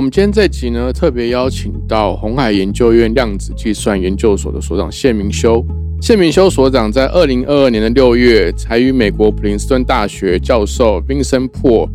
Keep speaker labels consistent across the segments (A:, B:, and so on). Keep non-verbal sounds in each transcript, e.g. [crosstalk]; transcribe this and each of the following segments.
A: 我们今天这集呢，特别邀请到红海研究院量子计算研究所的所长谢明修。谢明修所长在二零二二年的六月，才与美国普林斯顿大学教授 Vincent Poole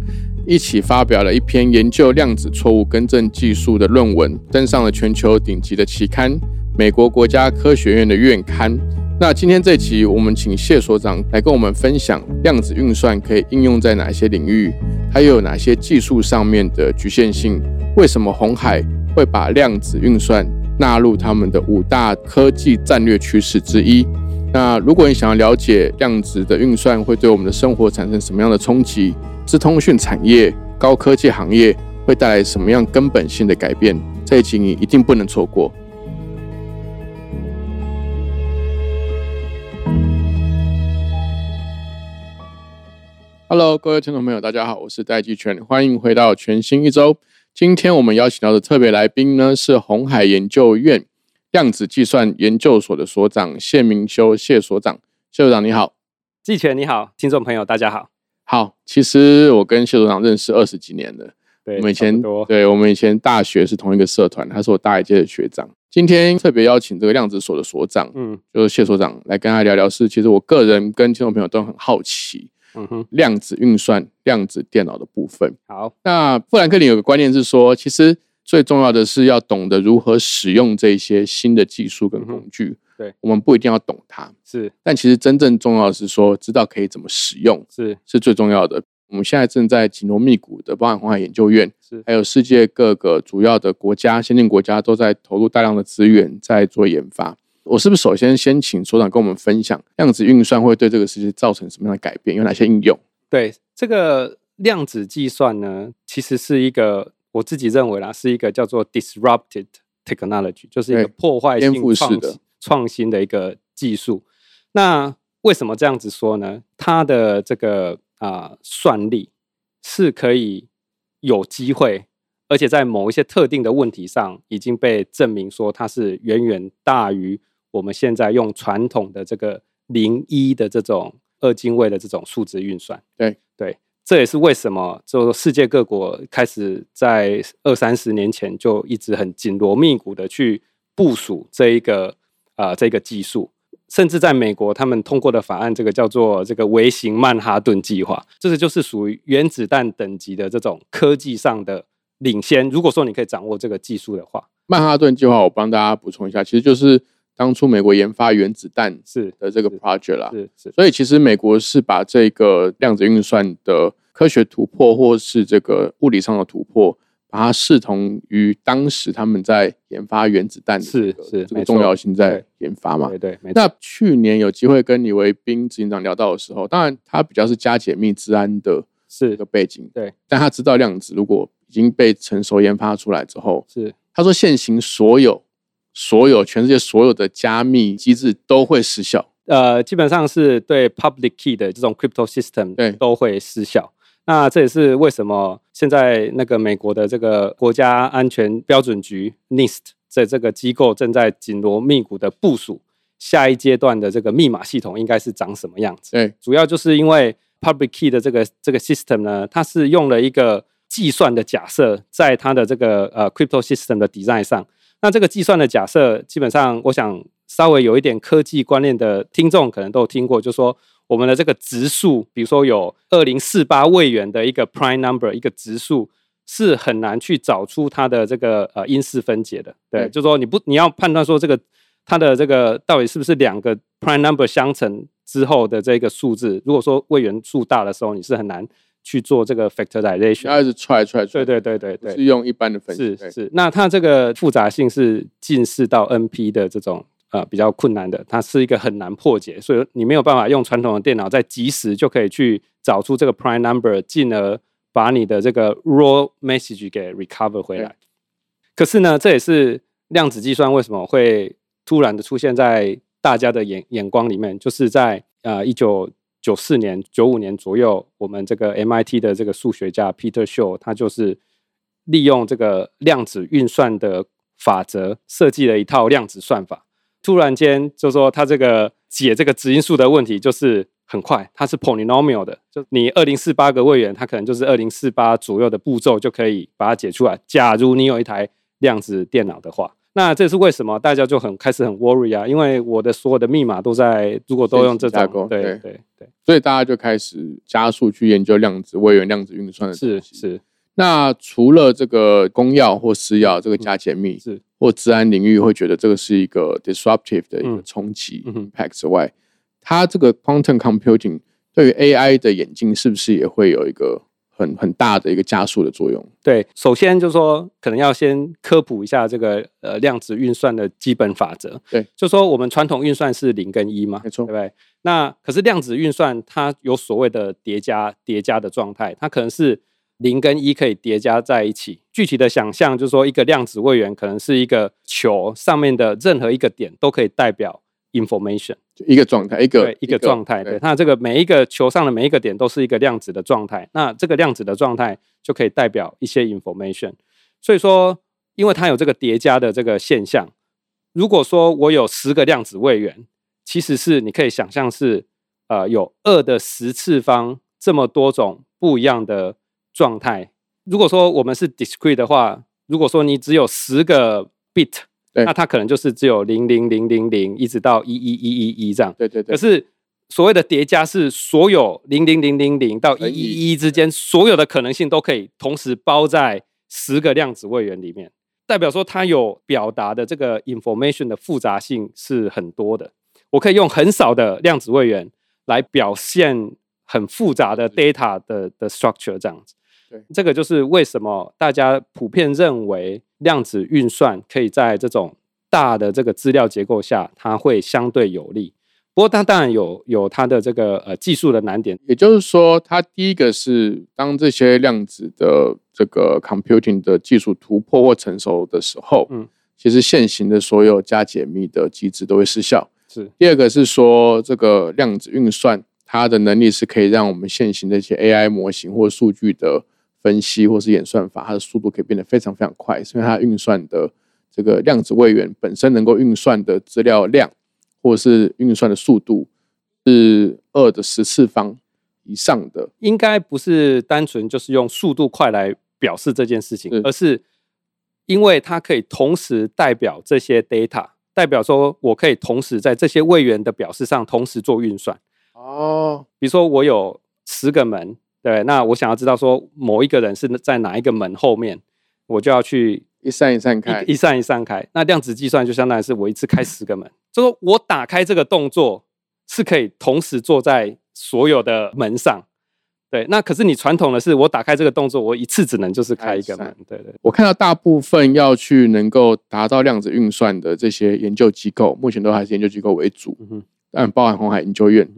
A: 一起发表了一篇研究量子错误更正技术的论文，登上了全球顶级的期刊——美国国家科学院的院刊。那今天这集，我们请谢所长来跟我们分享量子运算可以应用在哪些领域，还有哪些技术上面的局限性。为什么红海会把量子运算纳入他们的五大科技战略趋势之一？那如果你想要了解量子的运算会对我们的生活产生什么样的冲击，是通讯产业、高科技行业会带来什么样根本性的改变，这一集你一定不能错过。Hello，各位听众朋友，大家好，我是戴季全，欢迎回到全新一周。今天我们邀请到的特别来宾呢，是红海研究院量子计算研究所的所长谢明修谢所长。谢所长你好，
B: 季全你好，听众朋友大家好。
A: 好，其实我跟谢所长认识二十几年了，
B: 对，
A: 我们以前对我们以前大学是同一个社团，他是我大一届的学长。今天特别邀请这个量子所的所长，
B: 嗯
A: 就是谢所长来跟他聊聊，是其实我个人跟听众朋友都很好奇
B: 嗯哼，
A: 量子运算、量子电脑的部分。
B: 好，
A: 那富兰克林有个观念是说，其实最重要的是要懂得如何使用这些新的技术跟工具。
B: 嗯对，
A: 我们不一定要懂它，
B: 是
A: 但其实真正重要的是说，知道可以怎么使用
B: 是
A: 是最重要的。我们现在正在紧锣密鼓的，包含红海研究院，
B: 是，
A: 还有世界各个主要的国家、先进国家都在投入大量的资源在做研发。我是不是首先先请所长跟我们分享量子运算会对这个世界造成什么样的改变？有哪些应用？
B: 对这个量子计算呢，其实是一个我自己认为啦，是一个叫做 disrupted technology，就是一个破坏
A: 颠
B: 性
A: 的
B: 创新创新的一个技术。那为什么这样子说呢？它的这个啊、算力是可以有机会，而且在某一些特定的问题上已经被证明说它是远远大于我们现在用传统的这个零一的这种二进位的这种数值运算。
A: 对
B: 对，这也是为什么就世界各国开始在二三十年前就一直很紧锣密鼓的去部署这一个啊、这个技术。甚至在美国，他们通过的法案，这个叫做这个微型曼哈顿计划，这个就是属于原子弹等级的这种科技上的领先。如果说你可以掌握这个技术的话，
A: 曼哈顿计划，我帮大家补充一下，其实就是当初美国研发原子弹
B: 是
A: 的这个
B: 是
A: project 啦。
B: 是是
A: 所以其实美国是把这个量子运算的科学突破，或是这个物理上的突破，把它视同于当时他们在研发原子弹的
B: 是
A: 这个重要性在研发嘛
B: 对。对，
A: 那去年有机会跟李维斌执行长聊到的时候，当然他比较是加解密治安的这
B: 是
A: 个背景，
B: 对
A: 但他知道量子如果已经被成熟研发出来之后，
B: 是
A: 他说现行所有所有全世界所有的加密机制都会失效。
B: 呃，基本上是对 public key 的这种 crypto system
A: 对
B: 都会失效。那这也是为什么现在那个美国的这个国家安全标准局 NIST 在这个机构正在紧锣密鼓的部署下一阶段的这个密码系统应该是长什么样子。
A: 对，
B: 主要就是因为 public key 的这个这个 system 呢，它是用了一个计算的假设在它的这个呃 crypto system 的 design 上。那这个计算的假设，基本上我想稍微有一点科技观念的听众可能都有听过，就说我们的这个值数，比如说有二零四八位元的一个 prime number 一个值数。是很难去找出它的这个呃因式分解的，对，
A: 对
B: 就说你不你要判断说这个它的这个到底是不是两个 prime number 相乘之后的这个数字，如果说位元数大的时候，你是很难去做这个 factorization。
A: 他一直踹踹踹，
B: 对对对对。对，
A: 是用一般的分析，
B: 是是，那它这个复杂性是近似到 NP 的这种呃比较困难的，它是一个很难破解，所以你没有办法用传统的电脑在即时就可以去找出这个 prime number，进而把你的这个 raw message 给 recover 回来。可是呢，这也是量子计算为什么会突然的出现在大家的眼眼光里面，就是在呃一九九四年、九五年左右，我们这个 MIT 的这个数学家 Peter Shor，他就是利用这个量子运算的法则，设计了一套量子算法。突然间就说他这个解这个质因数的问题，就是很快，它是 polynomial 的，就你二零四八个位元，它可能就是二零四八左右的步骤就可以把它解出来。假如你有一台量子电脑的话，那这是为什么？大家就很开始很 worry 啊，因为我的所有的密码都在，如果都用这种，对对对，
A: 所以大家就开始加速去研究量子位元、量子运算的
B: 是是。
A: 那除了这个公钥或私钥这个加解密
B: 是。
A: 或治安领域会觉得这个是一个 disruptive 的一个冲击 impact 之外，它这个 quantum computing 对于 AI 的演进是不是也会有一个很很大的一个加速的作用？
B: 对，首先就是说可能要先科普一下这个呃量子运算的基本法则。
A: 对，
B: 就说我们传统运算是零跟一嘛，
A: 没错，
B: 对不对？那可是量子运算它有所谓的叠加叠加的状态，它可能是。零跟一可以叠加在一起。具体的想象就是说，一个量子位元可能是一个球上面的任何一个点都可以代表 information，
A: 一个状态，一个
B: 一个状态。对，它这个每一个球上的每一个点都是一个量子的状态。那这个量子的状态就可以代表一些 information。所以说，因为它有这个叠加的这个现象，如果说我有十个量子位元，其实是你可以想象是呃有二的十次方这么多种不一样的。状态，如果说我们是 discrete 的话，如果说你只有十个 bit，那它可能就是只有零零零零零一直到一一一一一这样。
A: 对对对。
B: 可是所谓的叠加是所有零零零零零到一一一之间所有的可能性都可以同时包在十个量子位元里面，代表说它有表达的这个 information 的复杂性是很多的。我可以用很少的量子位元来表现很复杂的 data 的的 structure 这样子。这个就是为什么大家普遍认为量子运算可以在这种大的这个资料结构下，它会相对有利。不过它当然有有它的这个呃技术的难点，
A: 也就是说，它第一个是当这些量子的这个 computing 的技术突破或成熟的时候，嗯，其实现行的所有加解密的机制都会失效。
B: 是
A: 第二个是说，这个量子运算它的能力是可以让我们现行的一些 AI 模型或数据的。分析或是演算法，它的速度可以变得非常非常快，是因为它运算的这个量子位元本身能够运算的资料量，或者是运算的速度是二的十次方以上的。
B: 应该不是单纯就是用速度快来表示这件事情，而是因为它可以同时代表这些 data，代表说我可以同时在这些位元的表示上同时做运算。哦，比如说我有十个门。对，那我想要知道说某一个人是在哪一个门后面，我就要去
A: 一扇一扇开，
B: 一扇一扇开。那量子计算就相当于是我一次开十个门，就说我打开这个动作是可以同时坐在所有的门上。对，那可是你传统的是我打开这个动作，我一次只能就是开一个门。对对，
A: 我看到大部分要去能够达到量子运算的这些研究机构，目前都还是研究机构为主，嗯，但包含红海研究院。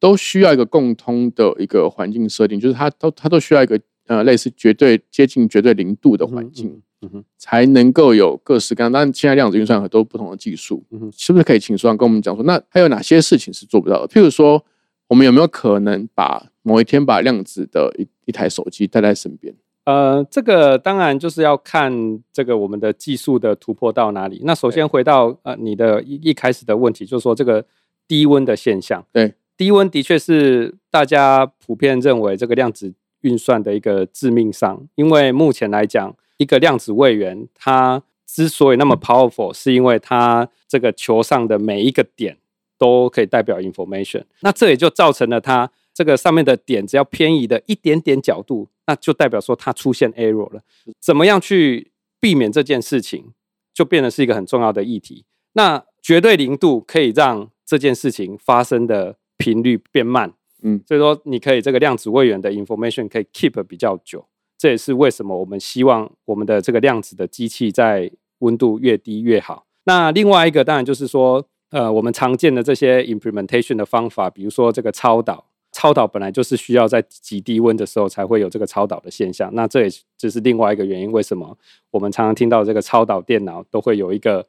A: 都需要一个共通的一个环境设定，就是它都它都需要一个呃类似绝对接近绝对零度的环境，嗯哼，才能够有各式各样。当然，现在量子运算很多不同的技术，嗯哼，是不是可以请苏阳跟我们讲说，那还有哪些事情是做不到的？譬如说，我们有没有可能把某一天把量子的一一台手机带在身边？
B: 呃，这个当然就是要看这个我们的技术的突破到哪里。那首先回到呃你的一一开始的问题，就是说这个低温的现象，
A: 对。
B: 低温的确是大家普遍认为这个量子运算的一个致命伤，因为目前来讲，一个量子位元它之所以那么 powerful，是因为它这个球上的每一个点都可以代表 information，那这也就造成了它这个上面的点只要偏移的一点点角度，那就代表说它出现 error 了。怎么样去避免这件事情，就变得是一个很重要的议题。那绝对零度可以让这件事情发生的。频率变慢，嗯，所以说你可以这个量子位元的 information 可以 keep 比较久，这也是为什么我们希望我们的这个量子的机器在温度越低越好。那另外一个当然就是说，呃，我们常见的这些 implementation 的方法，比如说这个超导，超导本来就是需要在极低温的时候才会有这个超导的现象。那这也就是另外一个原因，为什么我们常常听到这个超导电脑都会有一个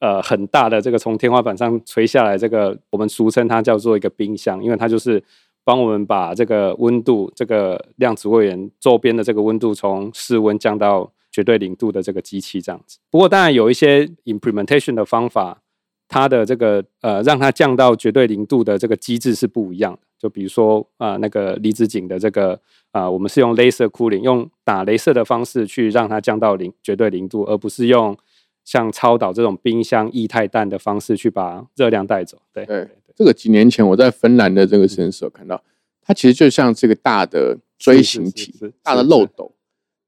B: 呃很大的这个从天花板上垂下来，这个我们俗称它叫做一个冰箱，因为它就是帮我们把这个温度，这个量子位元周边的这个温度从室温降到绝对零度的这个机器这样子。不过当然有一些 implementation 的方法，它的这个呃让它降到绝对零度的这个机制是不一样的。就比如说啊那个离子井的这个啊，我们是用 laser cooling，用打镭射的方式去让它降到零绝对零度，而不是用像超导这种冰箱液态氮的方式去把热量带走。对
A: 对，这个几年前我在芬兰的这个实验室有看到，它其实就像这个大的锥形体、大的漏斗，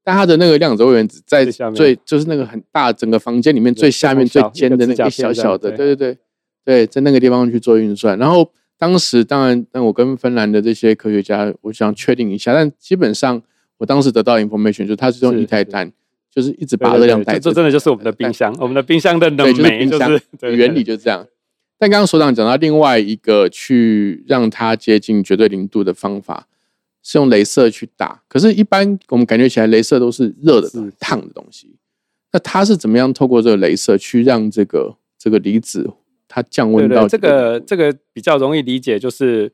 A: 但它的那个量子位原子在最就是那个很大整个房间里面最下面最尖的那个小小的，对对对对，在那个地方去做运算，然后。当时当然，但我跟芬兰的这些科学家，我想确定一下。但基本上，我当时得到 information 就是它是用液态氮，就是一直把热量带
B: 走。这真的就是我们的冰箱，我们的冰箱的能
A: 煤就是原理就是这样。但刚刚所长讲到另外一个去让它接近绝对零度的方法，是用镭射去打。可是，一般我们感觉起来，镭射都是热的、烫的东西。那它是怎么样透过这个镭射去让这个这个离子？它降温到
B: 这个这个比较容易理解，就是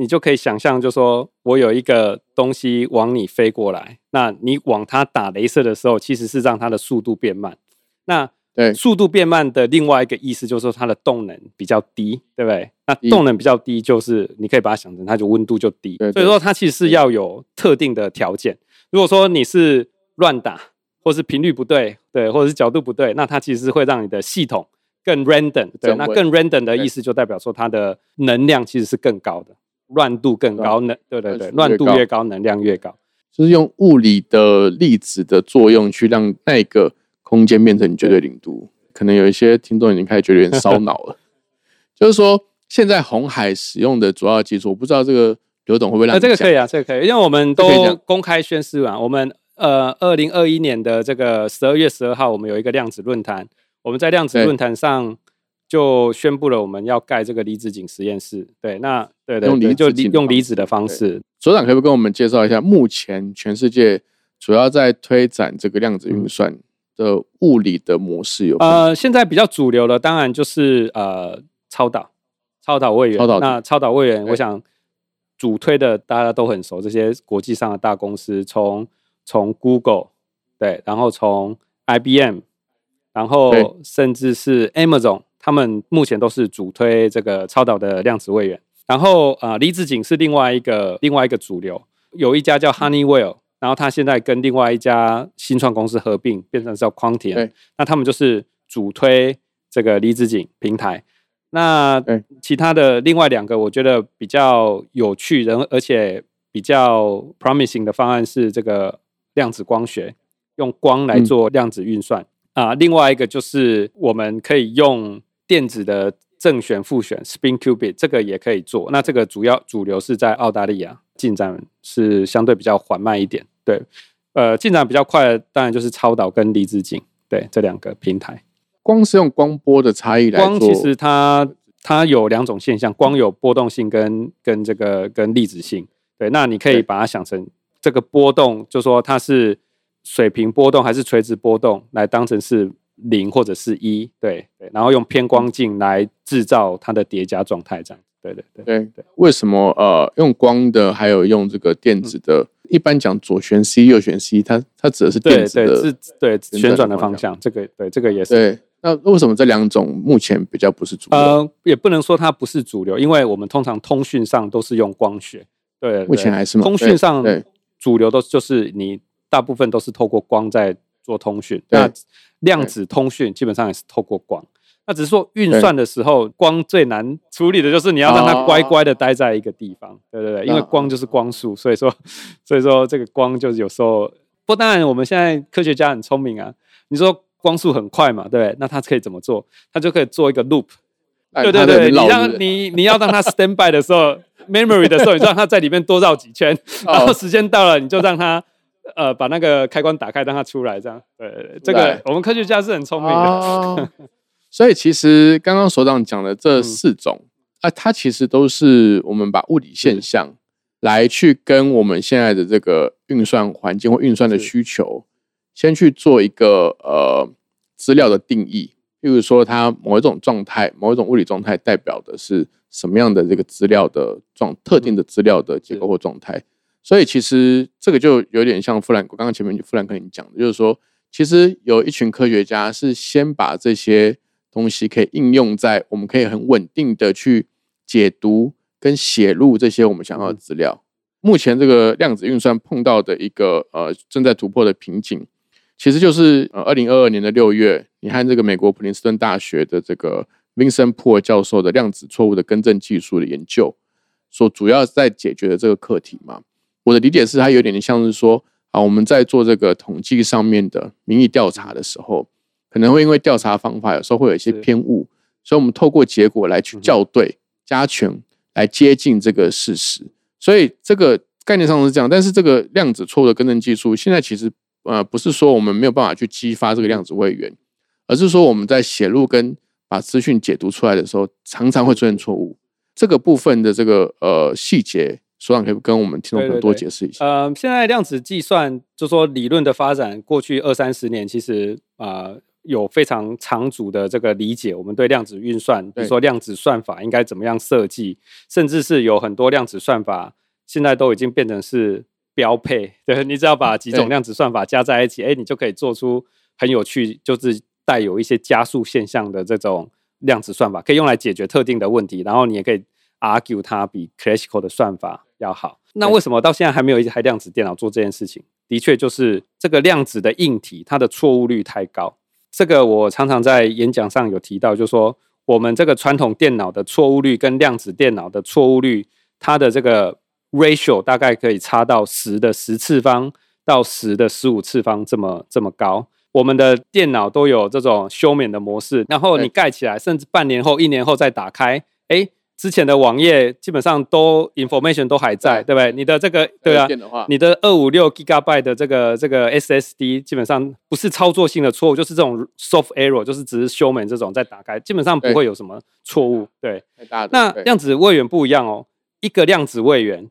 B: 你就可以想象，就说我有一个东西往你飞过来，那你往它打镭射的时候，其实是让它的速度变慢。那
A: 对
B: 速度变慢的另外一个意思，就是说它的动能比较低，对不对？那动能比较低，就是你可以把它想成它就温度就低。所以说它其实是要有特定的条件。如果说你是乱打，或是频率不对，对，或者是角度不对，那它其实会让你的系统。更 random，对，那更 random 的意思就代表说它的能量其实是更高的，乱度更高，能，对对对，乱度越高，能量越高，
A: 就是用物理的粒子的作用去让那个空间变成绝对零度。[laughs] 可能有一些听众已经开始觉得有点烧脑了，[laughs] 就是说现在红海使用的主要技术，我不知道这个刘董会不会让
B: 这个可以啊，这个可以，因为我们都公开宣誓完，我们呃，二零二一年的这个十二月十二号，我们有一个量子论坛。我们在量子论坛上就宣布了，我们要盖这个离子井实验室。对，那对对，用离就用离子的方式。
A: 所长可不可以跟我们介绍一下，目前全世界主要在推展这个量子运算的物理的模式有？
B: 呃，现在比较主流的，当然就是呃超导、超导位元。超导那超导位元，我想主推的大家都很熟，这些国际上的大公司，从从 Google 对，然后从 IBM。然后甚至是 Amazon，他们目前都是主推这个超导的量子位元。然后啊，离子井是另外一个另外一个主流，有一家叫 Honeywell，然后他现在跟另外一家新创公司合并，变成叫 Quantium。那他们就是主推这个离子井平台。那其他的另外两个，我觉得比较有趣，人而且比较 promising 的方案是这个量子光学，用光来做量子运算。啊，另外一个就是我们可以用电子的正选负选 spin qubit，这个也可以做。那这个主要主流是在澳大利亚，进展是相对比较缓慢一点。对，呃，进展比较快的当然就是超导跟离子阱，对这两个平台。
A: 光是用光波的差异来
B: 光其实它它有两种现象，光有波动性跟跟这个跟粒子性。对，那你可以把它想成这个波动，就说它是。水平波动还是垂直波动来当成是零或者是一，对对，然后用偏光镜来制造它的叠加状态，这样，对对对
A: 对对。为什么呃用光的，还有用这个电子的？一般讲左旋 C 右旋 C，它它指的是电子的，
B: 是对旋转的方向。这个对这个也是。
A: 对，那为什么这两种目前比较不是主流？呃，
B: 也不能说它不是主流，因为我们通常通讯上都是用光学。对，
A: 目前还是
B: 通讯上主流都就是你。大部分都是透过光在做通讯，那量子通讯基本上也是透过光。那只是说运算的时候，光最难处理的就是你要让它乖乖的待在一个地方，对对对，因为光就是光速，所以说所以说这个光就是有时候不。当然我们现在科学家很聪明啊，你说光速很快嘛，对不对？那它可以怎么做？它就可以做一个 loop，对对对，你让你你要让它 stand by 的时候，memory 的时候，你让它在里面多绕几圈，然后时间到了你就让它。呃，把那个开关打开，让它出来，这样。对，这个我们科学家是很聪明的。[laughs]
A: 所以其实刚刚所长讲的这四种啊，它其实都是我们把物理现象来去跟我们现在的这个运算环境或运算的需求，先去做一个呃资料的定义，譬如说它某一种状态、某一种物理状态代表的是什么样的这个资料的状特定的资料的结构或状态。所以其实这个就有点像富兰，我刚刚前面富兰跟你讲的，就是说，其实有一群科学家是先把这些东西可以应用在我们可以很稳定的去解读跟写入这些我们想要的资料。目前这个量子运算碰到的一个呃正在突破的瓶颈，其实就是呃二零二二年的六月，你看这个美国普林斯顿大学的这个 Vincent Poole 教授的量子错误的更正技术的研究，所主要在解决的这个课题嘛。我的理解是，它有点像是说啊，我们在做这个统计上面的民意调查的时候，可能会因为调查方法有时候会有一些偏误，所以我们透过结果来去校对、加权，来接近这个事实。所以这个概念上是这样，但是这个量子错误的更正技术，现在其实呃不是说我们没有办法去激发这个量子位元，而是说我们在写入跟把资讯解读出来的时候，常常会出现错误。这个部分的这个呃细节。所长可以跟我们听众朋友多解释一下。
B: 呃，现在量子计算就说理论的发展，过去二三十年其实啊有非常长足的这个理解。我们对量子运算，比如说量子算法应该怎么样设计，甚至是有很多量子算法现在都已经变成是标配。对你只要把几种量子算法加在一起，哎，你就可以做出很有趣，就是带有一些加速现象的这种量子算法，可以用来解决特定的问题。然后你也可以 argue 它比 classical 的算法。要好，那为什么到现在还没有一台量子电脑做这件事情？的确，就是这个量子的硬体，它的错误率太高。这个我常常在演讲上有提到，就是说我们这个传统电脑的错误率跟量子电脑的错误率，它的这个 ratio 大概可以差到十的十次方到十的十五次方这么这么高。我们的电脑都有这种休眠的模式，然后你盖起来，甚至半年后、一年后再打开，哎。之前的网页基本上都 information 都还在，对不对？你的这个对啊，你的二五六 gigabyte 的这个这个 SSD 基本上不是操作性的错误，就是这种 soft error，就是只是修门这种再打开，基本上不会有什么错误。对，那量子位元不一样哦，一个量子位元，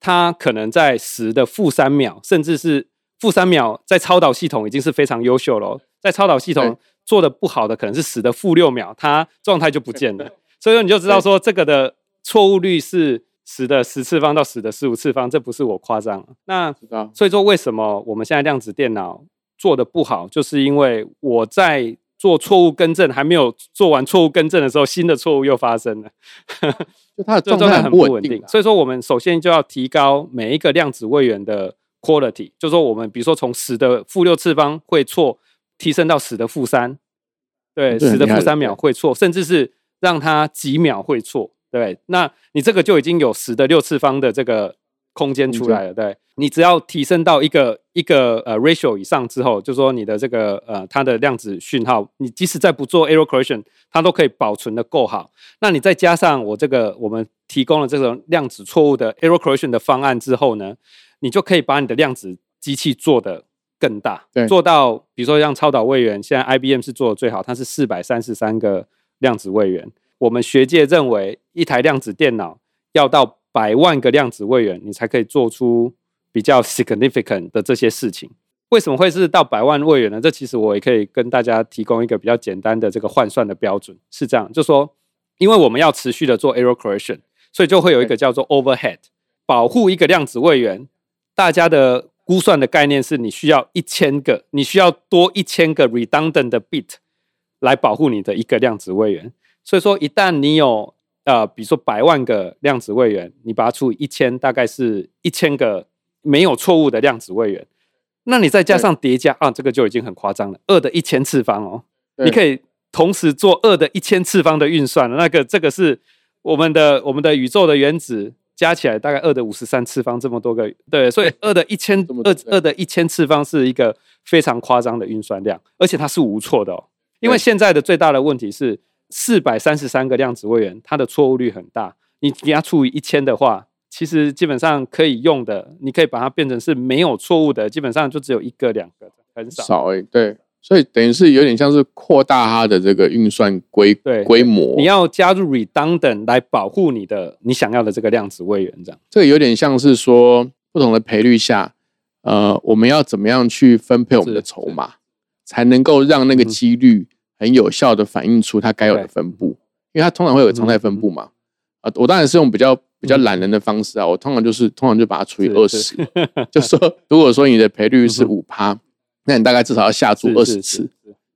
B: 它可能在十的负三秒，甚至是负三秒，在超导系统已经是非常优秀了。在超导系统做的不好的，可能是十的负六秒，它状态就不见了。所以说你就知道说这个的错误率是十的十次方到十的十五次方，这不是我夸张。那所以说为什么我们现在量子电脑做的不好，就是因为我在做错误更正还没有做完错误更正的时候，新的错误又发生了，[laughs]
A: 就它的 [laughs] 状态很不稳定。
B: 所以说我们首先就要提高每一个量子位元的 quality，就说我们比如说从十的负六次方会错，提升到十的负三，对，十的负三秒会错，甚至是。让它几秒会错，对，对那你这个就已经有十的六次方的这个空间出来了，对，你只要提升到一个一个呃 ratio 以上之后，就说你的这个呃它的量子讯号，你即使在不做 error correction，它都可以保存的够好。那你再加上我这个我们提供了这种量子错误的 error correction 的方案之后呢，你就可以把你的量子机器做的更大，做到比如说像超导位元，现在 IBM 是做的最好，它是四百三十三个。量子位元，我们学界认为，一台量子电脑要到百万个量子位元，你才可以做出比较 significant 的这些事情。为什么会是到百万位元呢？这其实我也可以跟大家提供一个比较简单的这个换算的标准，是这样，就说，因为我们要持续的做 error correction，所以就会有一个叫做 overhead，保护一个量子位元。大家的估算的概念是你需要一千个，你需要多一千个 redundant 的 bit。来保护你的一个量子位元，所以说一旦你有呃，比如说百万个量子位元，你把它除以一千，大概是一千个没有错误的量子位元，那你再加上叠加啊，这个就已经很夸张了，二的一千次方哦，你可以同时做二的一千次方的运算了。那个这个是我们的我们的宇宙的原子加起来大概二的五十三次方这么多个，对，所以二的一千二二的一千次方是一个非常夸张的运算量，而且它是无错的哦。因为现在的最大的问题是四百三十三个量子位元，它的错误率很大。你给它除以一千的话，其实基本上可以用的，你可以把它变成是没有错误的，基本上就只有一个两个，很少。
A: 少哎，对，所以等于是有点像是扩大它的这个运算规
B: 对
A: 规模。
B: 你要加入 redundant 来保护你的你想要的这个量子位元，这样。
A: 这个有点像是说不同的赔率下，呃，我们要怎么样去分配我们的筹码？才能够让那个几率很有效的反映出它该有的分布，因为它通常会有常态分布嘛。啊，我当然是用比较比较懒人的方式啊，我通常就是通常就把它除以二十，[laughs] 就说如果说你的赔率是五趴，那你大概至少要下注二十次，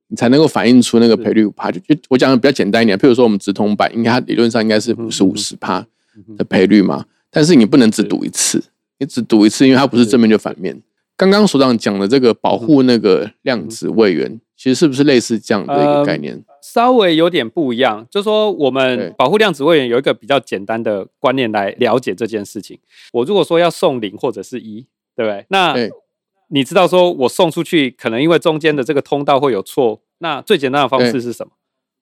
A: 你才能够反映出那个赔率五趴。就就我讲的比较简单一点，譬如说我们直通版，应该它理论上应该是五十五十趴的赔率嘛，但是你不能只赌一次，你只赌一次，因为它不是。正面就反面。刚刚所长讲的这个保护那个量子位元，其实是不是类似这样的一个概念？
B: 稍微有点不一样，就是说我们保护量子位元有一个比较简单的观念来了解这件事情。我如果说要送零或者是一，对不对？那你知道说我送出去，可能因为中间的这个通道会有错，那最简单的方式是什么？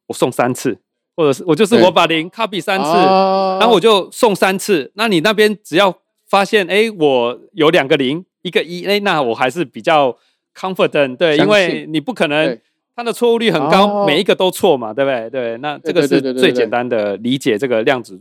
B: 我送三次，或者是我就是我把零 copy 三次，然后我就送三次。那你那边只要发现，哎，我有两个零。一个一，哎，那我还是比较 confident，对，因为你不可能它的错误率很高，每一个都错嘛，对不对？对，那这个是最简单的理解这个量子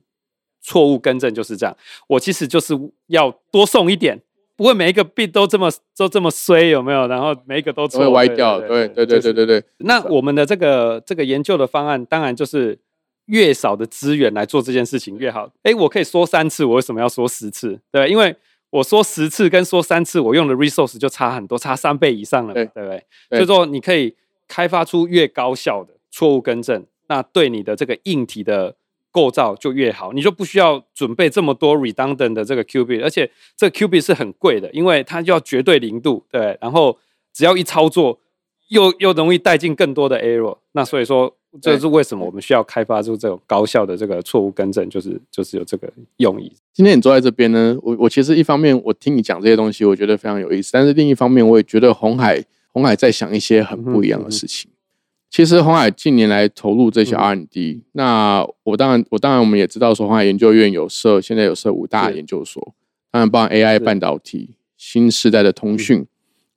B: 错误更正就是这样。我其实就是要多送一点，不会每一个币都这么都这么衰，有没有？然后每一个都错，
A: 会歪掉，对对对对对对。
B: 那我们的这个这个研究的方案，当然就是越少的资源来做这件事情越好。哎，我可以说三次，我为什么要说十次？对，因为。我说十次跟说三次，我用的 resource 就差很多，差三倍以上了，对不对？所以说你可以开发出越高效的错误更正，那对你的这个硬体的构造就越好，你就不需要准备这么多 redundant 的这个 qubit，而且这 qubit 是很贵的，因为它要绝对零度，对，然后只要一操作，又又容易带进更多的 error，那所以说。这是为什么我们需要开发出这种高效的这个错误更正，就是就是有这个用意。
A: 今天你坐在这边呢，我我其实一方面我听你讲这些东西，我觉得非常有意思，但是另一方面我也觉得红海红海在想一些很不一样的事情。其实红海近年来投入这些 R&D，那我当然我当然我们也知道说红海研究院有设现在有设五大研究所，当然包含 AI 半导体、新时代的通讯。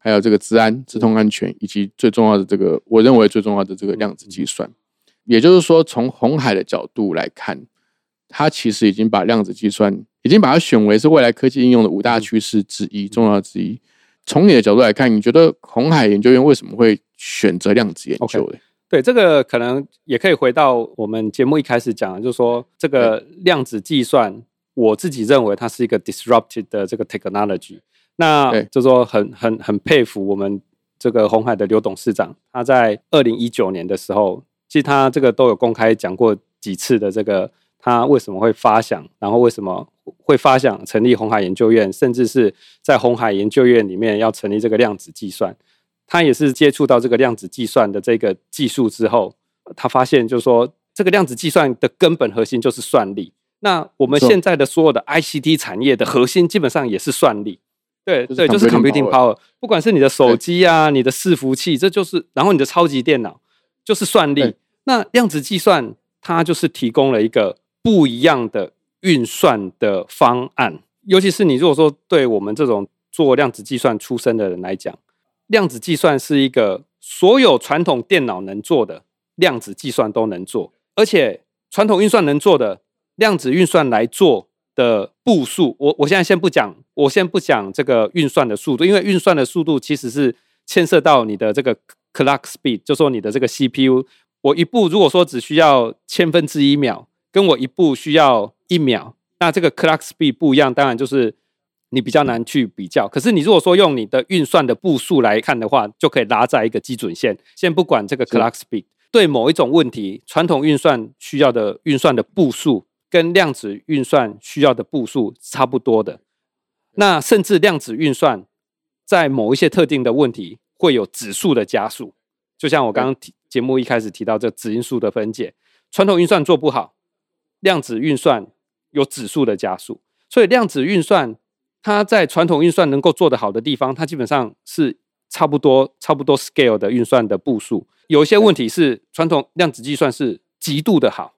A: 还有这个治安、智通安全，以及最重要的这个，我认为最重要的这个量子计算。也就是说，从红海的角度来看，它其实已经把量子计算，已经把它选为是未来科技应用的五大趋势之一，重要之一。从你的角度来看，你觉得红海研究院为什么会选择量子研究
B: 呢？对，这个可能也可以回到我们节目一开始讲，就是说这个量子计算，我自己认为它是一个 disrupted 的这个 technology。那就说很很很佩服我们这个红海的刘董事长，他在二零一九年的时候，其实他这个都有公开讲过几次的这个他为什么会发想，然后为什么会发想成立红海研究院，甚至是在红海研究院里面要成立这个量子计算，他也是接触到这个量子计算的这个技术之后，他发现就是说这个量子计算的根本核心就是算力。那我们现在的所有的 ICT 产业的核心基本上也是算力。对对，就是 computing power，不管是你的手机啊，你的伺服器，这就是，然后你的超级电脑就是算力。那量子计算它就是提供了一个不一样的运算的方案，尤其是你如果说对我们这种做量子计算出身的人来讲，量子计算是一个所有传统电脑能做的量子计算都能做，而且传统运算能做的量子运算来做。的步数，我我现在先不讲，我先不讲这个运算的速度，因为运算的速度其实是牵涉到你的这个 clock speed，就说你的这个 CPU，我一步如果说只需要千分之一秒，跟我一步需要一秒，那这个 clock speed 不一样，当然就是你比较难去比较。可是你如果说用你的运算的步数来看的话，就可以拉在一个基准线。先不管这个 clock speed，对某一种问题，传统运算需要的运算的步数。跟量子运算需要的步数差不多的，那甚至量子运算在某一些特定的问题会有指数的加速，就像我刚刚提节目一开始提到这指因数的分解，传统运算做不好，量子运算有指数的加速，所以量子运算它在传统运算能够做得好的地方，它基本上是差不多差不多 scale 的运算的步数，有一些问题是传统量子计算是极度的好。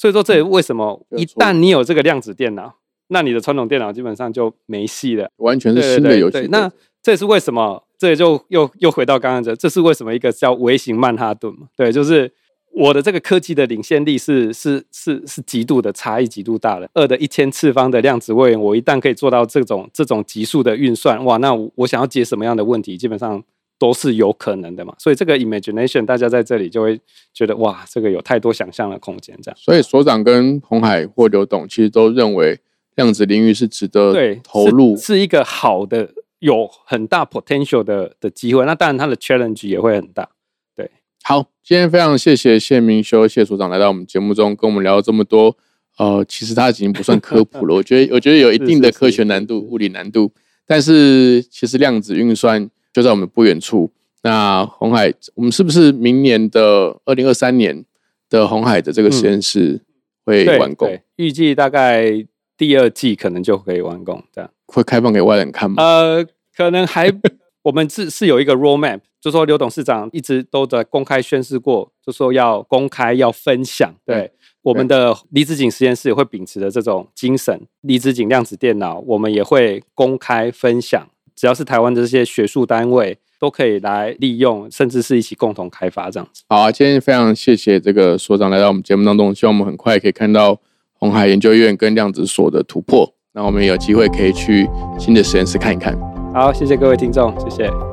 B: 所以说，这也为什么一旦你有这个量子电脑，那你的传统电脑基本上就没戏了，
A: 完全是新的游戏。
B: 那这也是为什么，这也就又又回到刚刚这，这是为什么一个叫微型曼哈顿嘛？对，就是我的这个科技的领先力是是是是极度的差异，极度大的。二的一千次方的量子位元，我一旦可以做到这种这种极速的运算，哇，那我想要解什么样的问题，基本上都是有可能的嘛。所以这个 imagination 大家在这里就会觉得哇，这个有太多想象的空间，这样。
A: 所以所长跟红海或刘董其实都认为量子领域是值得
B: 对
A: 投入，
B: 是是一个好的、有很大 potential 的的机会。那当然它的 challenge 也会很大。
A: 对好，今天非常谢谢谢明修谢所长来到我们节目中，跟我们聊了这么多。呃，其实他已经不算科普了，[laughs] 我觉得我觉得有一定的科学难度、物理难度，但是其实量子运算就在我们不远处。那红海，我们是不是明年的二零二三年的红海的这个实验室会完工？
B: 对预计大概第二季可能就可以完工，这样。
A: 会开放给外人看吗？
B: 呃，可能还 [laughs] 我们是是有一个 roadmap，就说刘董事长一直都在公开宣示过，就说要公开要分享。对，
A: 对
B: 我们的离子井实验室也会秉持着这种精神，离子井量子电脑我们也会公开分享，只要是台湾的这些学术单位都可以来利用，甚至是一起共同开发这样子。
A: 好啊，今天非常谢谢这个所长来到我们节目当中，希望我们很快可以看到红海研究院跟量子所的突破。那我们有机会可以去新的实验室看一看。
B: 好，谢谢各位听众，谢谢。